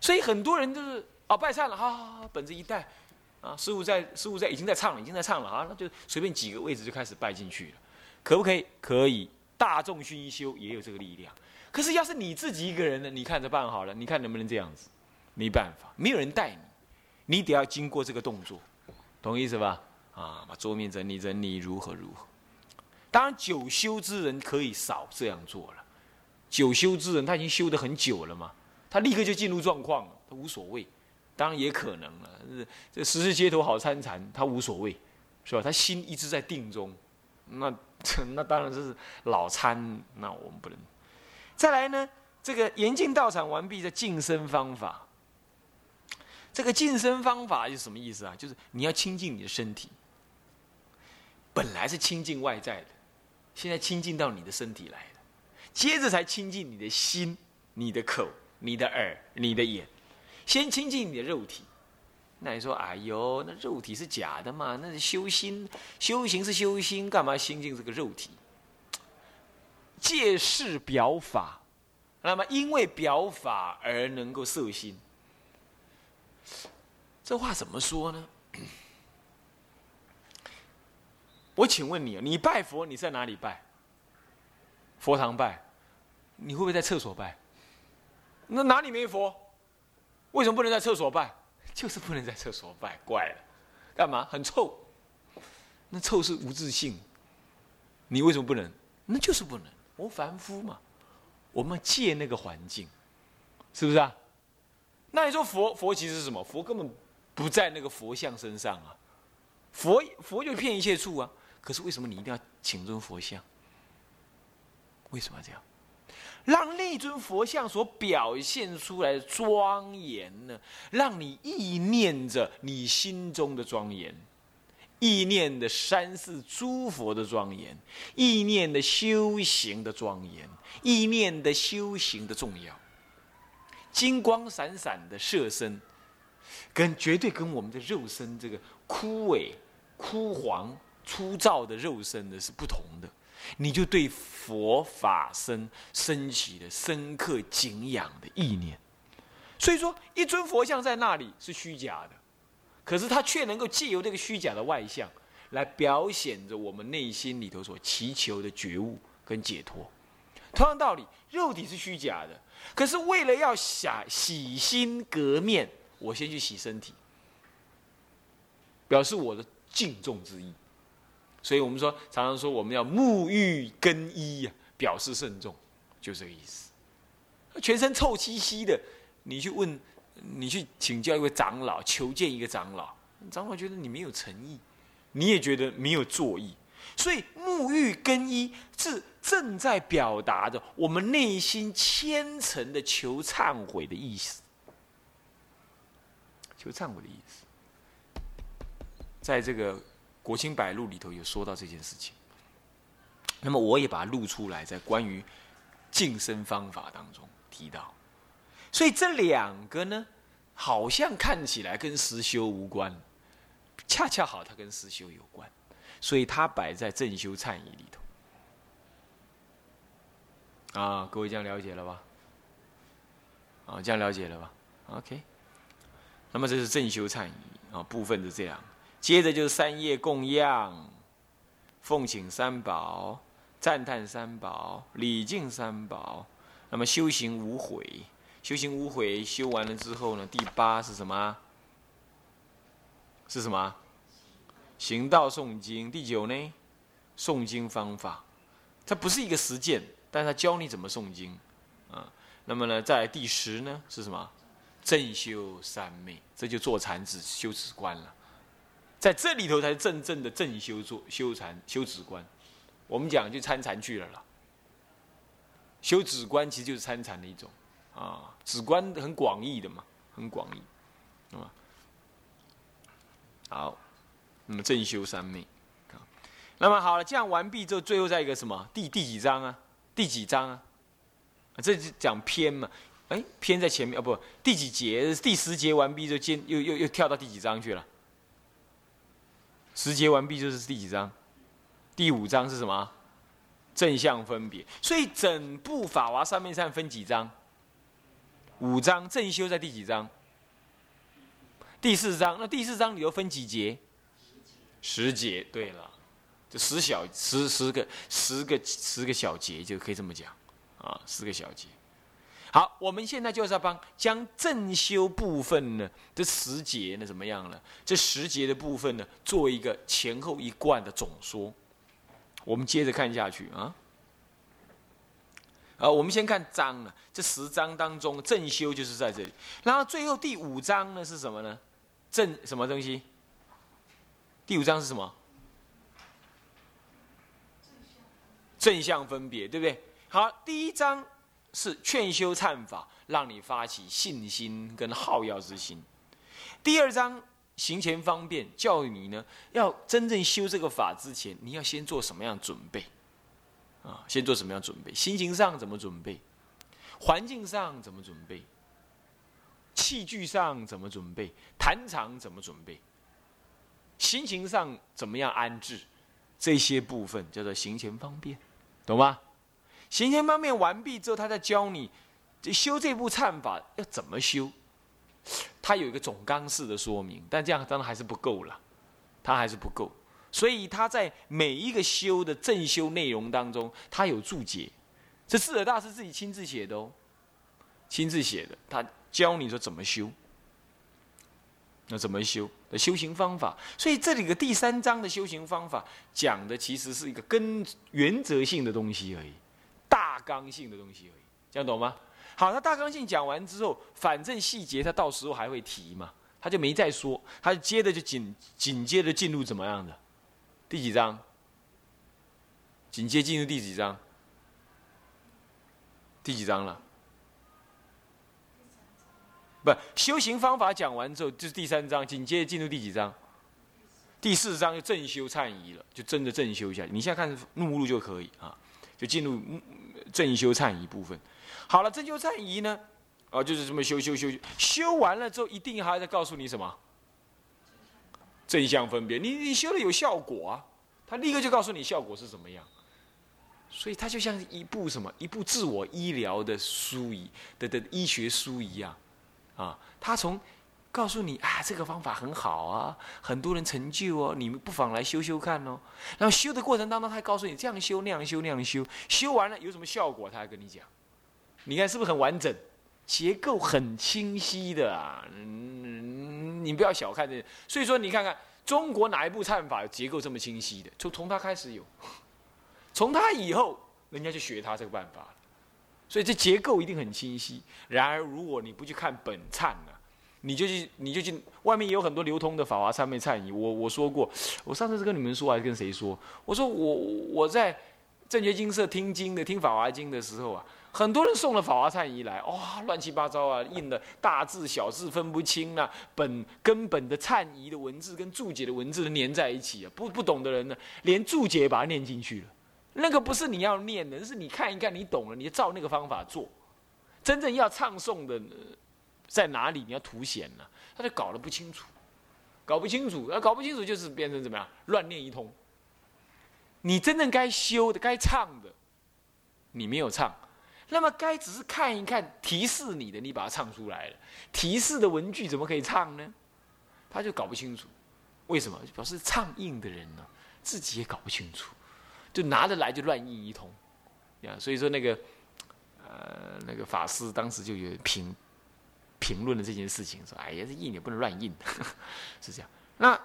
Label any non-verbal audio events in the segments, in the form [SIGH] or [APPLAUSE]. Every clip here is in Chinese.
所以很多人就是啊拜忏了，好好好，本子一带，啊，师傅在师傅在已经在唱了，已经在唱了啊，那就随便几个位置就开始拜进去了，可不可以？可以，大众熏修也有这个力量。可是要是你自己一个人呢，你看着办好了，你看能不能这样子？没办法，没有人带你，你得要经过这个动作，懂意思吧？啊，把桌面整理整理，如何如何？当然，久修之人可以少这样做了。久修之人，他已经修得很久了嘛，他立刻就进入状况了，他无所谓。当然也可能了，这十字街头好参禅，他无所谓，是吧？他心一直在定中，那 [LAUGHS] 那当然这是老参，那我们不能。再来呢，这个严禁道场完毕的净身方法。这个净身方法是什么意思啊？就是你要清净你的身体，本来是清净外在的，现在清净到你的身体来了，接着才清净你的心、你的口、你的耳、你的眼，先清净你的肉体。那你说，哎呦，那肉体是假的嘛？那是修心，修行是修心，干嘛清净这个肉体？借势表法，那么因为表法而能够摄心。这话怎么说呢？我请问你，你拜佛，你在哪里拜？佛堂拜，你会不会在厕所拜？那哪里没佛？为什么不能在厕所拜？[LAUGHS] 就是不能在厕所拜，怪了，干嘛？很臭，那臭是无自性，你为什么不能？那就是不能，我凡夫嘛，我们借那个环境，是不是啊？那你说佛佛其实是什么？佛根本不在那个佛像身上啊，佛佛就骗一切处啊。可是为什么你一定要请尊佛像？为什么要这样？让那尊佛像所表现出来的庄严呢？让你意念着你心中的庄严，意念的三世诸佛的庄严，意念的修行的庄严，意念的修行的重要。金光闪闪的色身，跟绝对跟我们的肉身这个枯萎、枯黄、粗糙的肉身呢是不同的。你就对佛法身升起了深刻敬仰的意念。所以说，一尊佛像在那里是虚假的，可是它却能够借由这个虚假的外相，来表现着我们内心里头所祈求的觉悟跟解脱。同样道理，肉体是虚假的。可是为了要洗洗心革面，我先去洗身体，表示我的敬重之意。所以我们说，常常说我们要沐浴更衣呀，表示慎重，就这个意思。全身臭兮兮的，你去问，你去请教一位长老，求见一个长老，长老觉得你没有诚意，你也觉得没有作意。所以沐浴更衣是正在表达着我们内心虔诚的求忏悔的意思，求忏悔的意思，在这个《国清百录》里头有说到这件事情。那么我也把它录出来，在关于净身方法当中提到。所以这两个呢，好像看起来跟实修无关，恰恰好它跟实修有关。所以它摆在正修忏仪里头啊，各位这样了解了吧？啊，这样了解了吧？OK。那么这是正修忏仪啊，部分是这样。接着就是三业供养、奉请三宝、赞叹三宝、礼敬三宝。那么修行无悔，修行无悔，修完了之后呢，第八是什么？是什么？行道诵经，第九呢，诵经方法，它不是一个实践，但是它教你怎么诵经，啊，那么呢，在第十呢是什么？正修三昧，这就坐禅止修止观了，在这里头才是真正的正修做修禅修止观，我们讲就参禅去了啦。修止观其实就是参禅的一种，啊，止观很广义的嘛，很广义，啊？好。那么正修三昧，那么好了，这样完毕之后，最后再一个什么？第第几章啊？第几章啊？这是讲篇嘛？哎，篇在前面啊，不，第几节？第十节完毕就接又又又跳到第几章去了？十节完毕就是第几章？第五章是什么？正向分别。所以整部法华三昧忏分几章？五章正修在第几章？第四章。那第四章里头分几节？十节。对了，就十小十十个十个十个小节就可以这么讲啊，十个小节。好，我们现在就是要帮将正修部分呢，这十节呢怎么样了？这十节的部分呢，做一个前后一贯的总说。我们接着看下去啊。啊，我们先看章啊，这十章当中正修就是在这里。然后最后第五章呢是什么呢？正什么东西？第五章是什么？正向分别，对不对？好，第一章。是劝修忏法，让你发起信心跟好药之心。第二章行前方便，教育你呢，要真正修这个法之前，你要先做什么样准备？啊，先做什么样准备？心情上怎么准备？环境上怎么准备？器具上怎么准备？坛场怎么准备？心情上怎么样安置？这些部分叫做行前方便，懂吗？行前方面完毕之后，他再教你修这部忏法要怎么修。他有一个总纲式的说明，但这样当然还是不够了，他还是不够。所以他在每一个修的正修内容当中，他有注解。这智者大师自己亲自写的哦，亲自写的，他教你说怎么修，那怎么修的修行方法。所以这里的第三章的修行方法讲的其实是一个根原则性的东西而已。大纲性的东西而已，这样懂吗？好，那大纲性讲完之后，反正细节他到时候还会提嘛，他就没再说，他就接着就紧紧接着进入怎么样的？第几章？紧接进入第几章？第几章了？不，修行方法讲完之后就是第三章，紧接着进入第几章？第四章就正修忏仪了，就真的正修一下。你现在看目录就可以啊。就进入正修忏仪部分。好了，正修忏仪呢，啊，就是这么修修修修，完了之后，一定还要告诉你什么？正向分别。你你修了有效果啊，他立刻就告诉你效果是怎么样。所以它就像一部什么，一部自我医疗的书一的的医学书一样，啊，他从。告诉你啊，这个方法很好啊，很多人成就哦，你们不妨来修修看哦。然后修的过程当中，他还告诉你这样修那样修那样修，修完了有什么效果，他还跟你讲。你看是不是很完整，结构很清晰的啊？嗯，你不要小看这。所以说，你看看中国哪一部忏法结构这么清晰的？从从他开始有，从他以后，人家就学他这个办法了。所以这结构一定很清晰。然而，如果你不去看本忏呢？你就去，你就去，外面也有很多流通的法华忏面忏仪。我我说过，我上次是跟你们说还是跟谁说？我说我我在正觉金社听经的，听法华经的时候啊，很多人送了法华忏仪来，哇，乱七八糟啊，印的大字小字分不清啊，本根本的忏仪的文字跟注解的文字都粘在一起啊，不不懂的人呢，连注解也把它念进去了。那个不是你要念的，是你看一看，你懂了，你就照那个方法做。真正要唱诵的。在哪里你要凸显呢？他就搞得不清楚，搞不清楚，那搞不清楚就是变成怎么样？乱念一通。你真正该修的、该唱的，你没有唱，那么该只是看一看提示你的，你把它唱出来了。提示的文句怎么可以唱呢？他就搞不清楚，为什么？表示唱印的人呢，自己也搞不清楚，就拿着来就乱印一通，呀，所以说那个，呃，那个法师当时就有评。评论的这件事情，说：“哎呀，这印也不能乱印，[LAUGHS] 是这样。”那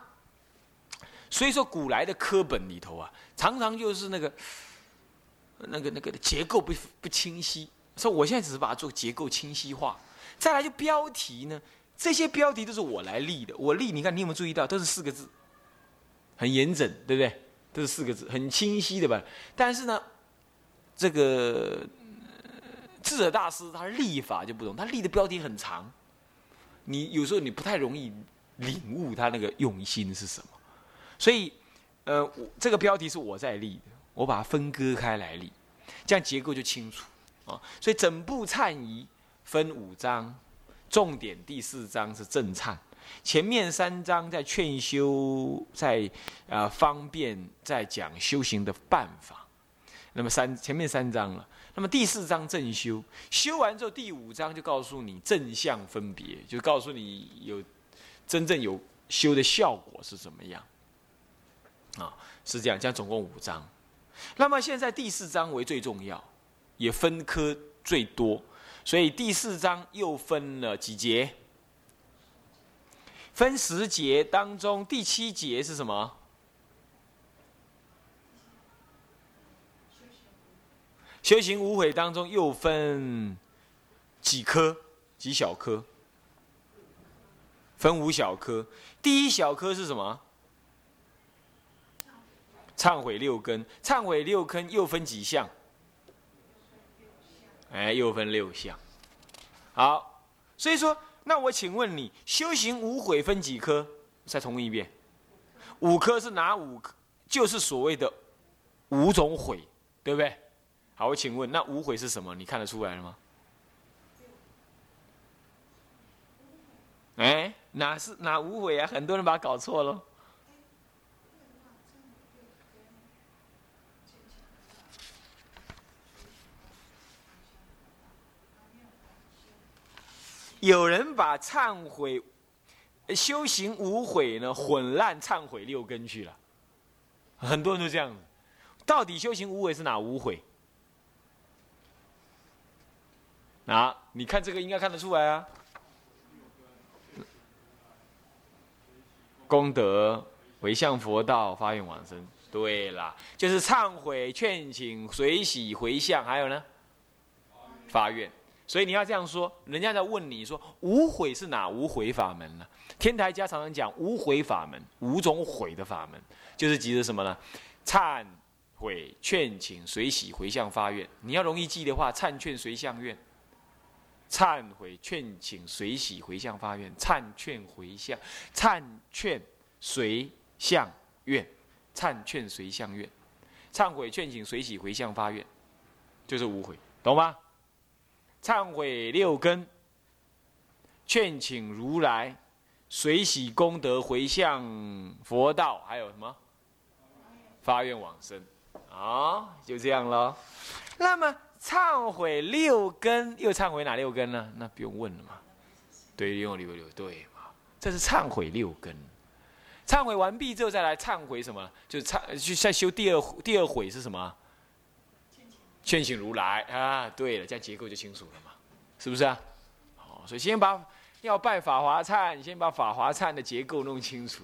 所以说，古来的科本里头啊，常常就是那个、那个、那个结构不不清晰。说我现在只是把它做结构清晰化。再来就标题呢，这些标题都是我来立的。我立，你看你有没有注意到，都是四个字，很严整，对不对？都是四个字，很清晰的吧？但是呢，这个。智者大师他立法就不同，他立的标题很长，你有时候你不太容易领悟他那个用心是什么，所以，呃，这个标题是我在立的，我把它分割开来立，这样结构就清楚。啊。所以整部忏仪分五章，重点第四章是正忏，前面三章在劝修，在啊方便，在讲修行的办法。那么三前面三章了，那么第四章正修，修完之后第五章就告诉你正向分别，就告诉你有真正有修的效果是怎么样。啊，是这样，这样总共五章。那么现在第四章为最重要，也分科最多，所以第四章又分了几节？分十节当中，第七节是什么？修行无悔当中又分几科？几小科？分五小科。第一小科是什么？忏悔六根，忏悔六根又分几项？哎，又分六项。好，所以说，那我请问你，修行无悔分几科？再重问一遍，五科是哪五科？就是所谓的五种悔，对不对？好，我请问，那无悔是什么？你看得出来了吗？哎，哪是哪无悔啊？很多人把它搞错了。有人把忏悔、修行无悔呢混乱忏悔六根去了，很多人都这样子。到底修行无悔是哪无悔？啊，你看这个应该看得出来啊。功德回向佛道，发愿往生。对了，就是忏悔、劝请、随喜、回向，还有呢，发愿。所以你要这样说，人家在问你说无悔是哪无悔法门呢？天台家常常讲无悔法门，五种悔的法门，就是指的什么呢？忏悔、劝请、随喜、回向、发愿。你要容易记的话，忏劝随向愿。忏悔、劝请、随喜、回向、发愿。忏劝回向，忏劝随向愿，忏劝随向愿，忏悔、劝请、随喜、回向、发愿，就是无悔，懂吗？忏悔六根，劝请如来，随喜功德回向佛道，还有什么？发愿往生，啊，就这样了。那么忏悔六根，又忏悔哪六根呢？那不用问了嘛。对，用六六对嘛？这是忏悔六根。忏悔完毕之后，再来忏悔什么？就是忏去再修第二第二悔是什么？劝醒如来啊，对了，这样结构就清楚了嘛，是不是啊？好，所以先把要拜法华忏，先把法华忏的结构弄清楚，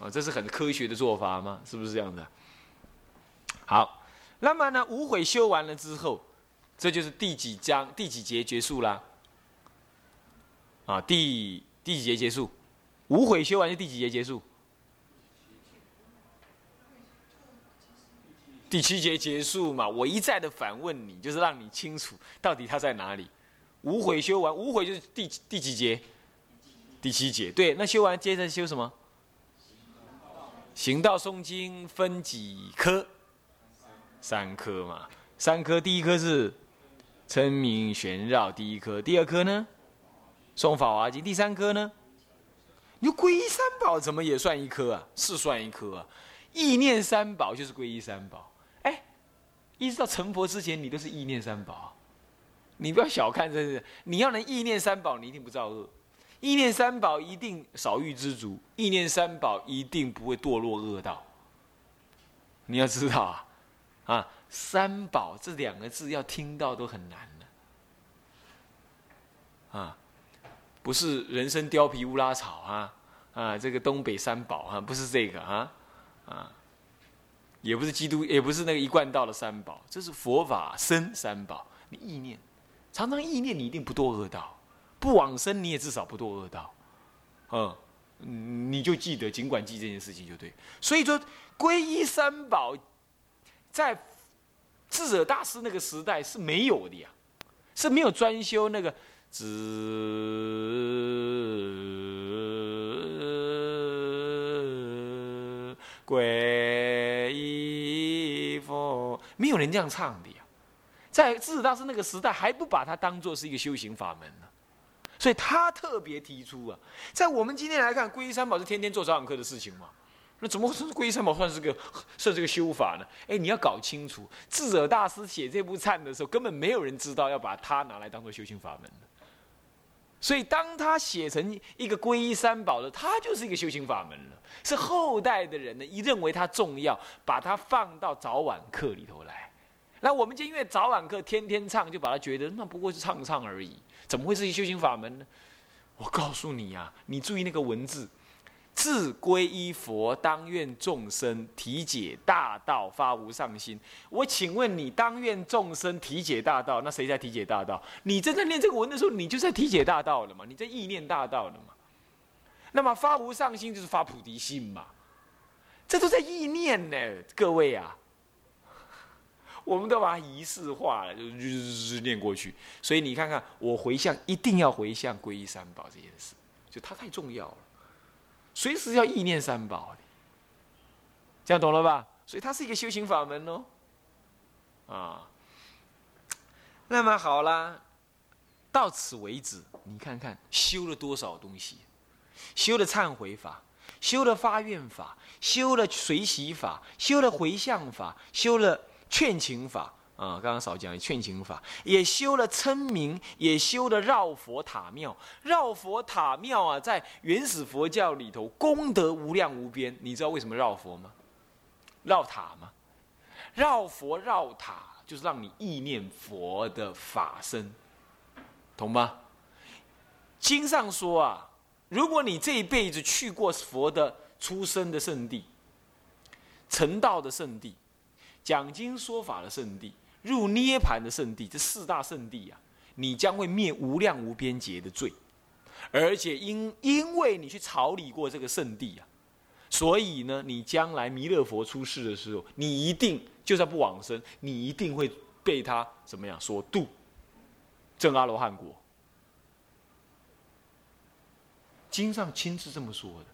啊，这是很科学的做法嘛？是不是这样的？好，那么呢，无悔修完了之后，这就是第几章第几节结束啦？啊，第第几节结束？无悔修完就第几节结束？第七节结束嘛？我一再的反问你，就是让你清楚到底它在哪里。无悔修完，无悔就是第第几节？第七节。对，那修完接着修什么？行道诵经分几科？三科嘛。三科，第一科是称名玄绕，第一颗。第二颗呢？诵法华经。第三颗呢？你皈依三宝怎么也算一颗啊？是算一颗啊。意念三宝就是皈依三宝。哎一直到成佛之前，你都是意念三宝，你不要小看这是。你要能意念三宝，你一定不造恶；意念三宝一定少欲知足；意念三宝一定不会堕落恶道。你要知道啊，啊，三宝这两个字要听到都很难的，啊，不是人参貂皮乌拉草啊，啊，这个东北三宝啊，不是这个啊，啊。也不是基督，也不是那个一贯道的三宝，这是佛法生三宝。你意念，常常意念，你一定不堕恶道；不往生，你也至少不堕恶道。嗯，你就记得，尽管记这件事情就对。所以说，皈依三宝，在智者大师那个时代是没有的呀，是没有专修那个智皈依。没有人这样唱的呀，在智者大师那个时代还不把它当做是一个修行法门呢，所以他特别提出啊，在我们今天来看，皈依三宝是天天做早晚课的事情嘛，那怎么会是皈依三宝算是个 [LAUGHS] 算是个修法呢？哎，你要搞清楚，智者大师写这部忏的时候，根本没有人知道要把它拿来当做修行法门所以当他写成一个皈依三宝的，他就是一个修行法门了。是后代的人呢，一认为它重要，把它放到早晚课里头来。那我们就因为早晚课天天唱，就把它觉得那不过是唱唱而已，怎么会是一修行法门呢？我告诉你呀，你注意那个文字。自皈依佛，当愿众生体解大道，发无上心。我请问你，当愿众生体解大道，那谁在体解大道？你正在念这个文的时候，你就在体解大道了嘛？你在意念大道了嘛？那么发无上心就是发菩提心嘛？这都在意念呢，各位啊，我们都把它仪式化了，就就念过去。所以你看看，我回向一定要回向皈依三宝这件事，就它太重要了。随时要意念三宝，这样懂了吧？所以它是一个修行法门哦，啊。那么好啦，到此为止，你看看修了多少东西，修了忏悔法，修了发愿法，修了随喜法，修了回向法，修了劝请法。啊，刚刚少讲劝请法，也修了称名，也修了绕佛塔庙。绕佛塔庙啊，在原始佛教里头功德无量无边。你知道为什么绕佛吗？绕塔吗？绕佛绕塔就是让你意念佛的法身，懂吗？经上说啊，如果你这一辈子去过佛的出生的圣地、成道的圣地、讲经说法的圣地。入涅盘的圣地，这四大圣地啊，你将会灭无量无边劫的罪，而且因因为你去朝礼过这个圣地啊，所以呢，你将来弥勒佛出世的时候，你一定就算不往生，你一定会被他怎么样所度，证阿罗汉果。经上亲自这么说的。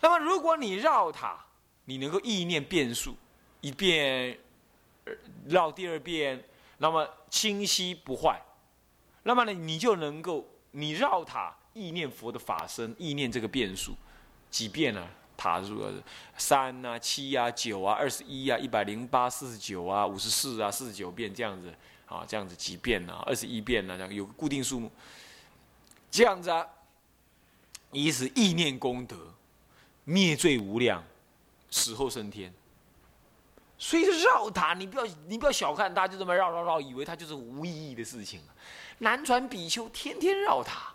那么，如果你绕塔，你能够意念变数，一遍。绕第二遍，那么清晰不坏，那么呢，你就能够你绕塔意念佛的法身，意念这个变数几遍呢？塔数三啊、七啊、九啊、二十一啊、一百零八、四十九啊、五十四啊、四十九遍这样子啊，这样子几遍呢？二十一遍呢？这样有个固定数目，这样子啊，以此意念功德，灭罪无量，死后升天。所以绕塔，你不要你不要小看它，就这么绕绕绕，以为它就是无意义的事情。南传比丘天天绕塔，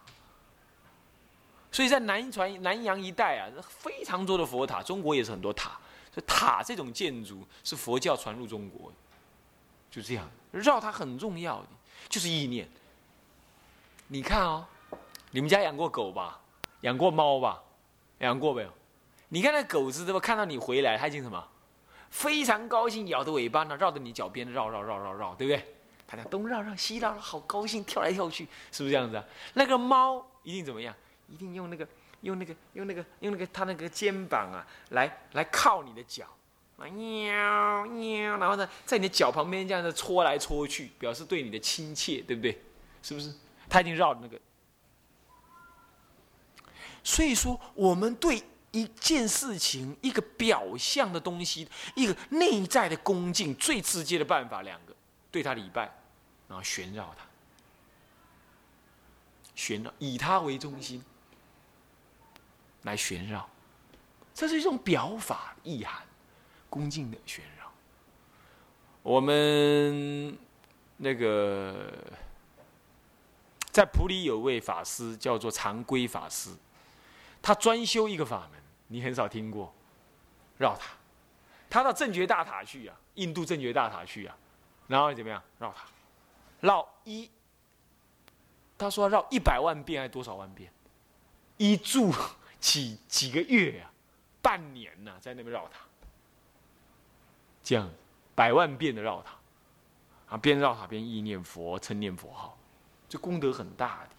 所以在南传南洋一带啊，非常多的佛塔，中国也是很多塔。所以塔这种建筑是佛教传入中国，就这样绕它很重要就是意念。你看哦，你们家养过狗吧？养过猫吧？养过没有？你看那狗子，对吧？看到你回来，它已经什么？非常高兴，摇着尾巴呢，绕着你脚边绕绕绕绕绕，对不对？它在东绕绕西绕绕，好高兴，跳来跳去，是不是这样子啊？那个猫一定怎么样？一定用那个用那个用那个用那个它那个肩膀啊，来来靠你的脚，啊喵喵，然后呢，在你的脚旁边这样子搓来搓去，表示对你的亲切，对不对？是不是？它已经绕那个，所以说我们对。一件事情，一个表象的东西，一个内在的恭敬，最直接的办法，两个，对他礼拜，然后旋绕他，旋绕，以他为中心来旋绕，这是一种表法意涵，恭敬的旋绕。我们那个在普里有位法师叫做常规法师，他专修一个法门。你很少听过绕塔，他到正觉大塔去啊，印度正觉大塔去啊，然后怎么样？绕塔，绕一，他说绕一百万遍还是多少万遍，一住几几个月呀，半年呐，在那边绕塔，这样百万遍的绕塔，啊，边绕塔边意念佛，称念佛号，这功德很大的，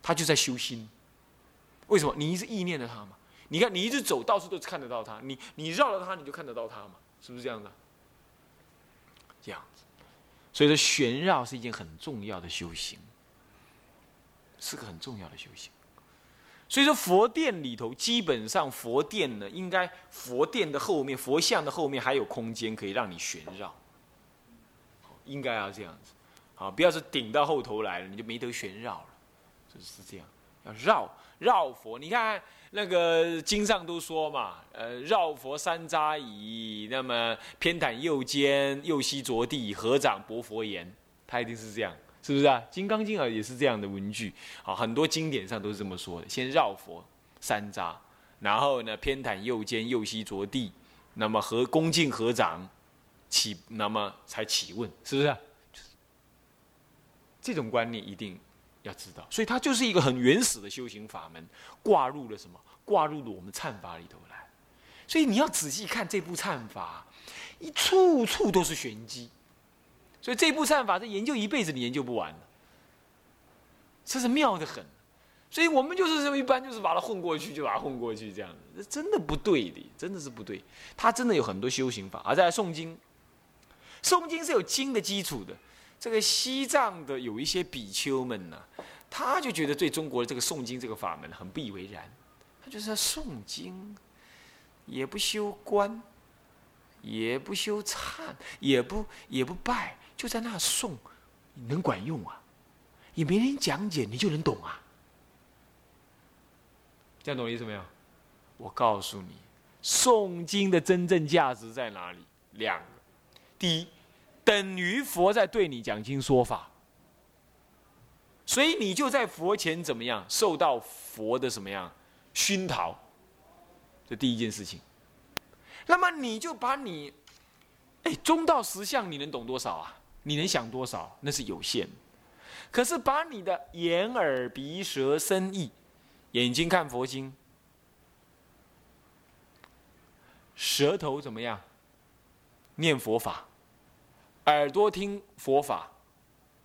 他就在修心，为什么？你一直意念着他吗。你看，你一直走，到处都看得到他。你你绕了他，你就看得到他嘛，是不是这样的？这样子，所以说旋绕是一件很重要的修行，是个很重要的修行。所以说佛殿里头，基本上佛殿呢，应该佛殿的后面，佛像的后面还有空间可以让你旋绕，应该要这样子，好，不要是顶到后头来了，你就没得旋绕了，就是这样，要绕绕佛。你看那个经上都说嘛，呃，绕佛三匝矣，那么偏袒右肩，右膝着地，合掌薄佛言，他一定是这样。是不是啊？《金刚经》啊也是这样的文句，啊，很多经典上都是这么说的。先绕佛三匝，然后呢偏袒右肩，右膝着地，那么合恭敬合掌，起那么才起问，是不是？这种观念一定要知道。所以它就是一个很原始的修行法门，挂入了什么？挂入了我们忏法里头来。所以你要仔细看这部忏法，一处处都是玄机。所以这部禅法，这研究一辈子你研究不完的，这是妙的很。所以我们就是说，一般就是把它混过去，就把它混过去这样子，这真的不对的，真的是不对。它真的有很多修行法，而在诵经，诵经是有经的基础的。这个西藏的有一些比丘们呢，他就觉得对中国的这个诵经这个法门很不以为然，他就是要诵经，也不修观，也不修忏，也不也不拜。就在那诵，能管用啊？也没人讲解，你就能懂啊？这样懂我意思没有？我告诉你，诵经的真正价值在哪里？两个：第一，等于佛在对你讲经说法，所以你就在佛前怎么样，受到佛的什么样熏陶？这第一件事情。那么你就把你，哎，中道实相，你能懂多少啊？你能想多少？那是有限。可是把你的眼、耳、鼻、舌、身、意，眼睛看佛经，舌头怎么样？念佛法，耳朵听佛法，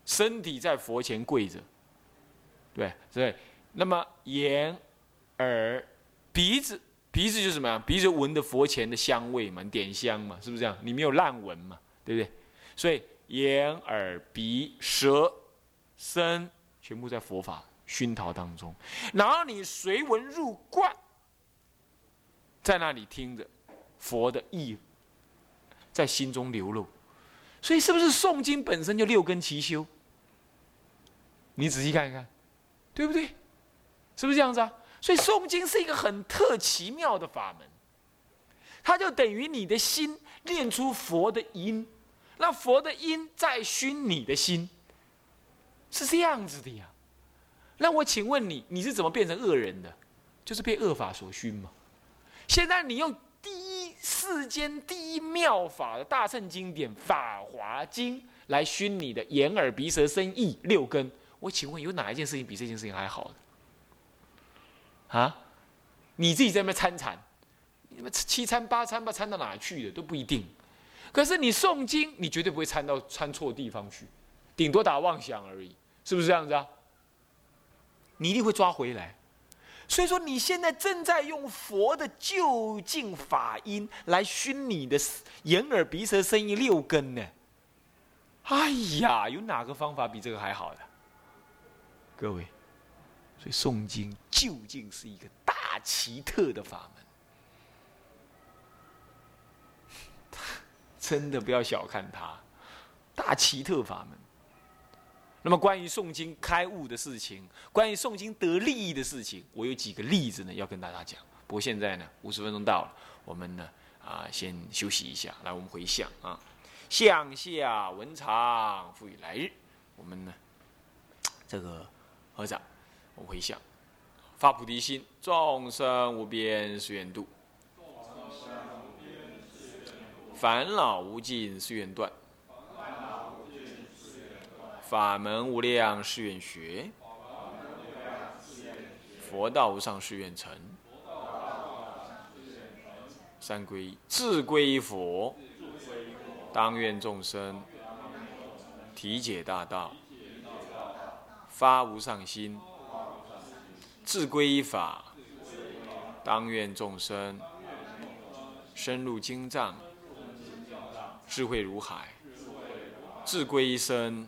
身体在佛前跪着，对对。那么眼、耳、鼻子，鼻子就是什么呀？鼻子闻的佛前的香味嘛，点香嘛，是不是这样？你没有烂闻嘛，对不对？所以。眼、耳、鼻、舌、身，全部在佛法熏陶当中，然后你随文入观，在那里听着佛的意，在心中流露。所以，是不是诵经本身就六根齐修？你仔细看一看，对不对？是不是这样子啊？所以，诵经是一个很特奇妙的法门，它就等于你的心练出佛的音。那佛的音在熏你的心，是这样子的呀。那我请问你，你是怎么变成恶人的？就是被恶法所熏嘛。现在你用第一世间第一妙法的大乘经典《法华经》来熏你的眼耳鼻舌身意六根，我请问有哪一件事情比这件事情还好的？啊？你自己在那边参禅，你们七参八参吧，参到哪去的都不一定。可是你诵经，你绝对不会参到参错地方去，顶多打妄想而已，是不是这样子啊？你一定会抓回来。所以说，你现在正在用佛的究竟法音来熏你的眼耳鼻舌身意六根呢。哎呀，有哪个方法比这个还好的？各位，所以诵经究竟是一个大奇特的法门。[LAUGHS] 真的不要小看它，大奇特法门。那么关于诵经开悟的事情，关于诵经得利益的事情，我有几个例子呢，要跟大家讲。不过现在呢，五十分钟到了，我们呢啊先休息一下。来，我们回向啊，向下文长赋予来日。我们呢这个合掌，我们回想，发菩提心，众生无边誓愿度。烦恼无尽誓愿断，法门无量誓愿学，佛道无上誓愿成。三归自归佛，当愿众生体解大道，发无上心；自归法，当愿众生深入经藏。智慧如海，智归身，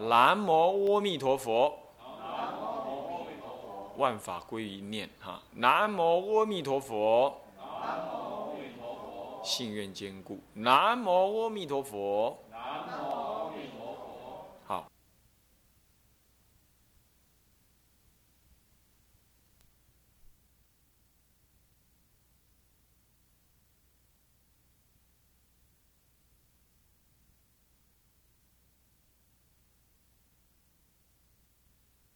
南无阿弥陀佛。万法归于念哈。南无阿弥陀佛。南无阿弥陀佛信愿坚固。南无阿弥陀佛。